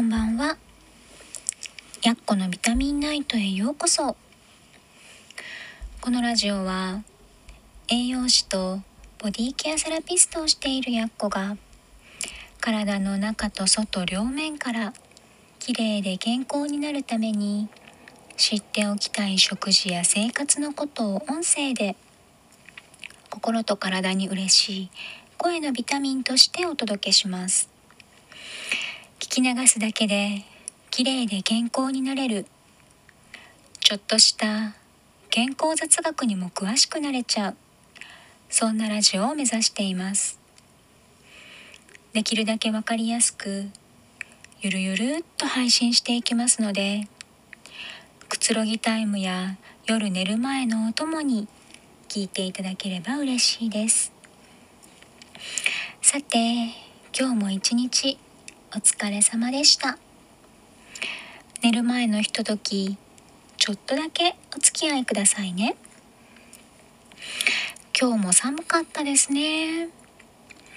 こんばんは。やっこのビタミンナイトへようこそ。このラジオは栄養士とボディケアセラピストをしているやっこが体の中と外両面からきれいで健康になるために知っておきたい食事や生活のことを音声で心と体に嬉しい声のビタミンとしてお届けします聞き流すだけで綺麗で健康になれる。ちょっとした健康雑学にも詳しくなれちゃう。そんなラジオを目指しています。できるだけわかりやすくゆるゆるっと配信していきますのでくつろぎタイムや夜寝る前のお供に聞いていただければ嬉しいです。さて今日も一日お疲れ様でした。寝る前のひとときちょっとだけお付き合いくださいね。今日も寒かったですね。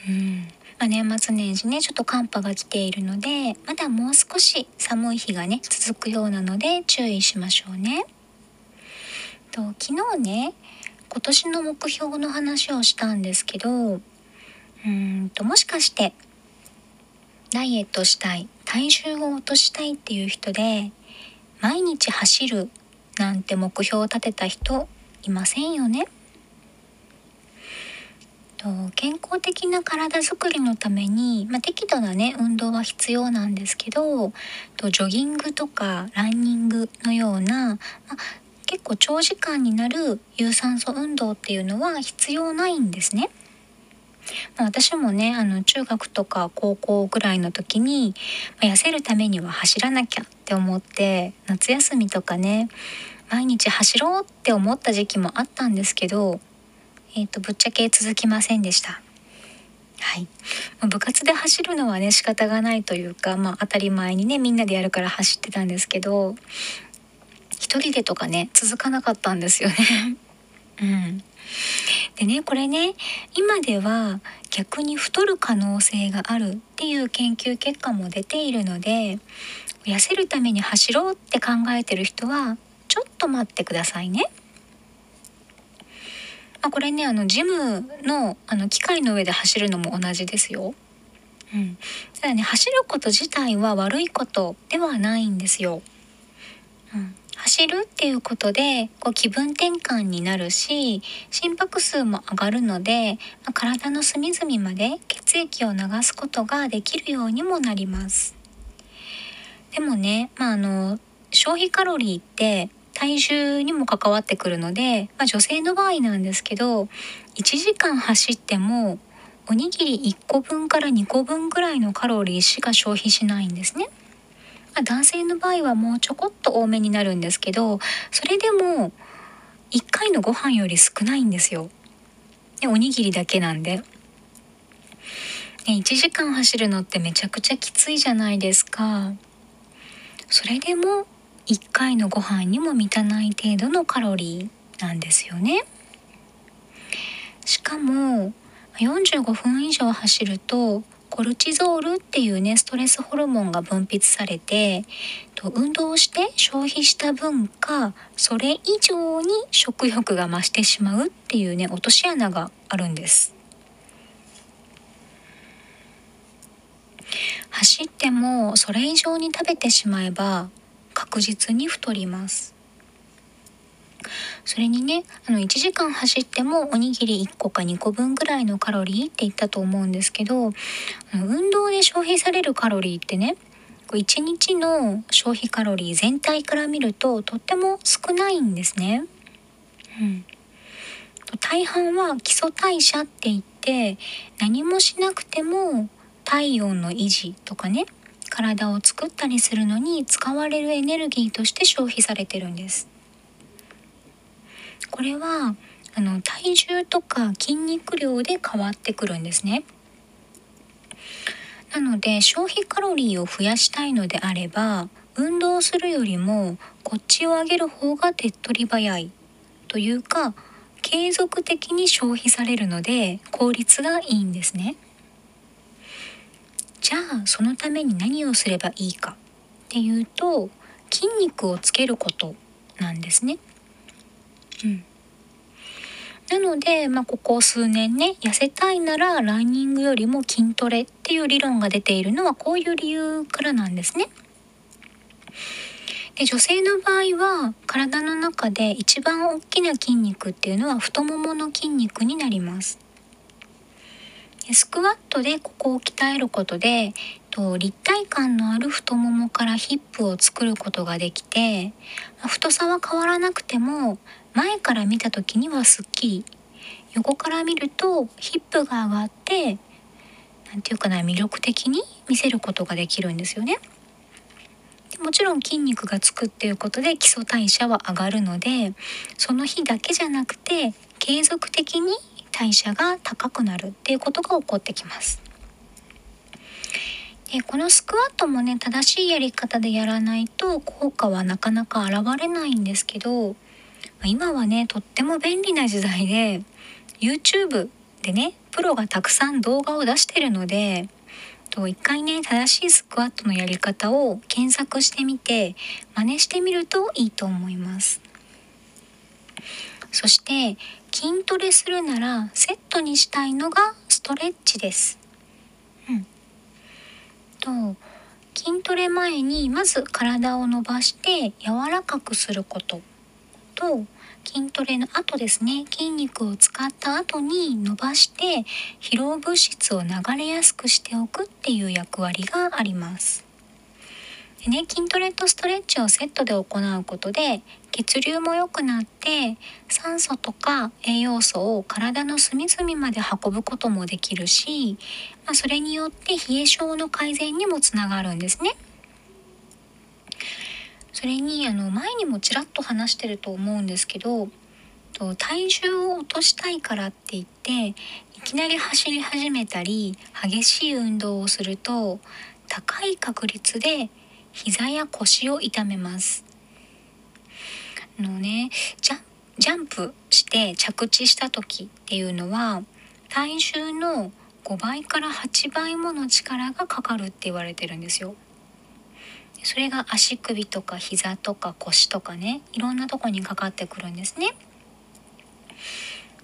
うん。まあ、年末年始ねちょっと寒波が来ているのでまだもう少し寒い日がね続くようなので注意しましょうね。と昨日ね今年の目標の話をしたんですけどうーんともしかしてダイエットしたい体重を落としたいっていう人で毎日走るなんて目標を立てた人いませんよね健康的な体づくりのために、まあ、適度なね運動は必要なんですけどとジョギングとかランニングのような、まあ、結構長時間になる有酸素運動っていうのは必要ないんですね。まあ、私もねあの中学とか高校ぐらいの時に、まあ、痩せるためには走らなきゃって思って夏休みとかね毎日走ろうって思った時期もあったんですけどえーと、ぶっちゃけ続きませんでした。はい、部活で走るのはね仕方がないというか、まあ、当たり前にねみんなでやるから走ってたんですけど一人でとかね続かなかったんですよね。うん、でねこれね今では逆に太る可能性があるっていう研究結果も出ているので痩せるために走ろうって考えてる人はちょっと待ってくださいね。まあ、これねあのジムのあの機械の上で走るのも同じですよ。うん、ただね走ること自体は悪いことではないんですよ。うん、走るっていうことでこう気分転換になるし心拍数も上がるので、まあ、体の隅々まで血液を流すことができるようにもなります。でもね、まあ、あの消費カロリーって体重にも関わってくるので、まあ、女性の場合なんですけど1時間走ってもおにぎり1個分から2個分ぐらいのカロリーしか消費しないんですね。まあ、男性の場合はもうちょこっと多めになるんですけどそれでも1回のご飯より少ないんですよ。でおにぎりだけなんで。ね、1時間走るのってめちゃくちゃきついじゃないですか。それでも1回のご飯にも満たない程度のカロリーなんですよね。しかも45分以上走るとコルチゾールっていうねストレスホルモンが分泌されてと運動して消費した分かそれ以上に食欲が増してしまうっていうね落とし穴があるんです。走ってもそれ以上に食べてしまえば確実に太りますそれにねあの1時間走ってもおにぎり1個か2個分ぐらいのカロリーって言ったと思うんですけど運動で消費されるカロリーってね1日の消費カロリー全体から見るととっても少ないんですね。うん、大半は基礎代謝って言って何もしなくても体温の維持とかね体を作ったりするのに使われるエネルギーとして消費されてるんです。これはあの体重とか筋肉量で変わってくるんですね。なので消費カロリーを増やしたいのであれば運動するよりもこっちを上げる方が手っ取り早いというか継続的に消費されるので効率がいいんですね。じゃあそのために何をすればいいかっていうと筋肉をつけることなんですね。なので、まあ、ここ数年ね痩せたいならランニングよりも筋トレっていう理論が出ているのはこういう理由からなんですね。で女性の場合は体の中で一番大きな筋肉っていうのは太ももの筋肉になります。スクワットでここを鍛えることでと立体感のある太ももからヒップを作ることができて太さは変わらなくても前から見た時にはすっきり横から見るとヒップが上がって何て言うかな魅力的に見せることができるんですよね。もちろん筋肉がつくっていうことで基礎代謝は上がるのでその日だけじゃなくて継続的に代謝が高くなるっていうことが起こってきます。でこのスクワットもね正しいやり方でやらないと効果はなかなか現れないんですけど今はねとっても便利な時代で YouTube でねプロがたくさん動画を出してるので一回ね正しいスクワットのやり方を検索してみて真似してみるといいと思います。そして筋トレするならセットにしたいのがストレッチです。うん。と筋トレ前にまず体を伸ばして柔らかくすること。と筋トレの後ですね筋肉を使った後に伸ばして疲労物質を流れやすくしておくっていう役割がありますでね筋トレとストレッチをセットで行うことで血流も良くなって酸素とか栄養素を体の隅々まで運ぶこともできるし、まあ、それによって冷え症の改善にもつながるんですね。それにあの前にもちらっと話してると思うんですけど体重を落としたいからって言っていきなり走り始めたり激しい運動をすると高い確率で膝や腰を痛めます。あのねジャジャンプして着地した時っていうのは体重の5倍から8倍もの力がかかるって言われてるんですよ。それが足首とか膝とか腰とかねいろんなとこにかかってくるんですね。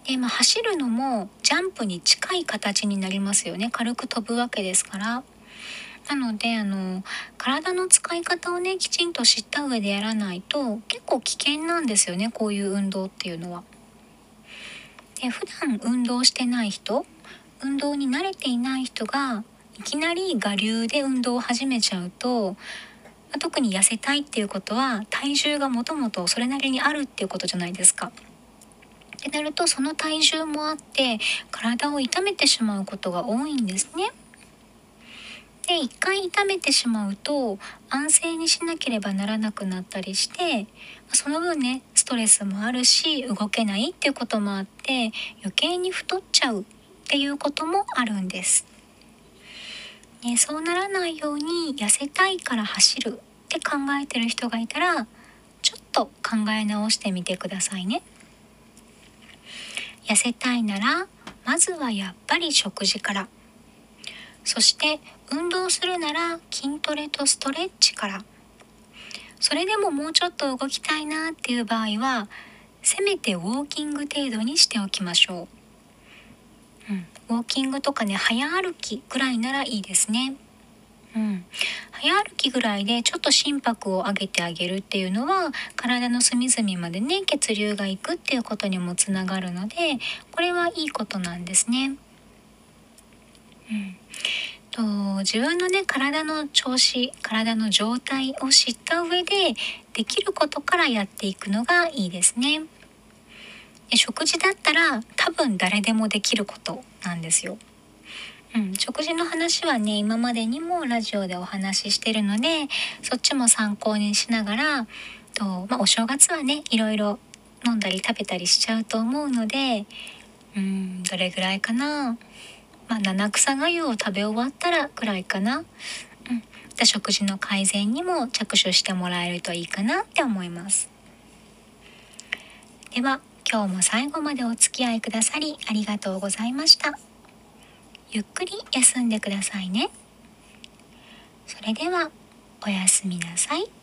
でまあ、走るのもジャンプに近い形になりますよね軽く飛ぶわけですから。なのであの体の使い方をねきちんと知った上でやらないと結構危険なんですよねこういう運動っていうのは。で普段運動してない人運動に慣れていない人がいきなり我流で運動を始めちゃうと特に痩せたいっていうことは体重がもともとそれなりにあるっていうことじゃないですか。ってなるとその体重もあって体を痛めてしまうことが多いんですね。で一回痛めてしまうと安静にしなければならなくなったりしてその分ねストレスもあるし動けないっていうこともあって余計に太っちゃうっていうこともあるんです。ね、そうならないように痩せたいから走るって考えてる人がいたらちょっと考え直してみてくださいね。痩せたいならまずはやっぱり食事からそして運動するなら筋トレとストレッチからそれでももうちょっと動きたいなっていう場合はせめてウォーキング程度にしておきましょう。ウォーキングとかね早歩きぐらいならいいですね。うん、早歩きぐらいでちょっと心拍を上げてあげるっていうのは体の隅々までね血流がいくっていうことにもつながるのでこれはいいことなんですね。うん、と自分のね体の調子体の状態を知った上でできることからやっていくのがいいですね。食事だったら多分誰でもできることなんですよ。うん、食事の話はね今までにもラジオでお話ししてるのでそっちも参考にしながらと、まあ、お正月はねいろいろ飲んだり食べたりしちゃうと思うのでうんどれぐらいかな、まあ、七草がゆを食べ終わったらぐらいかな、うん、食事の改善にも着手してもらえるといいかなって思います。では今日も最後までお付き合いくださりありがとうございました。ゆっくり休んでくださいね。それではおやすみなさい。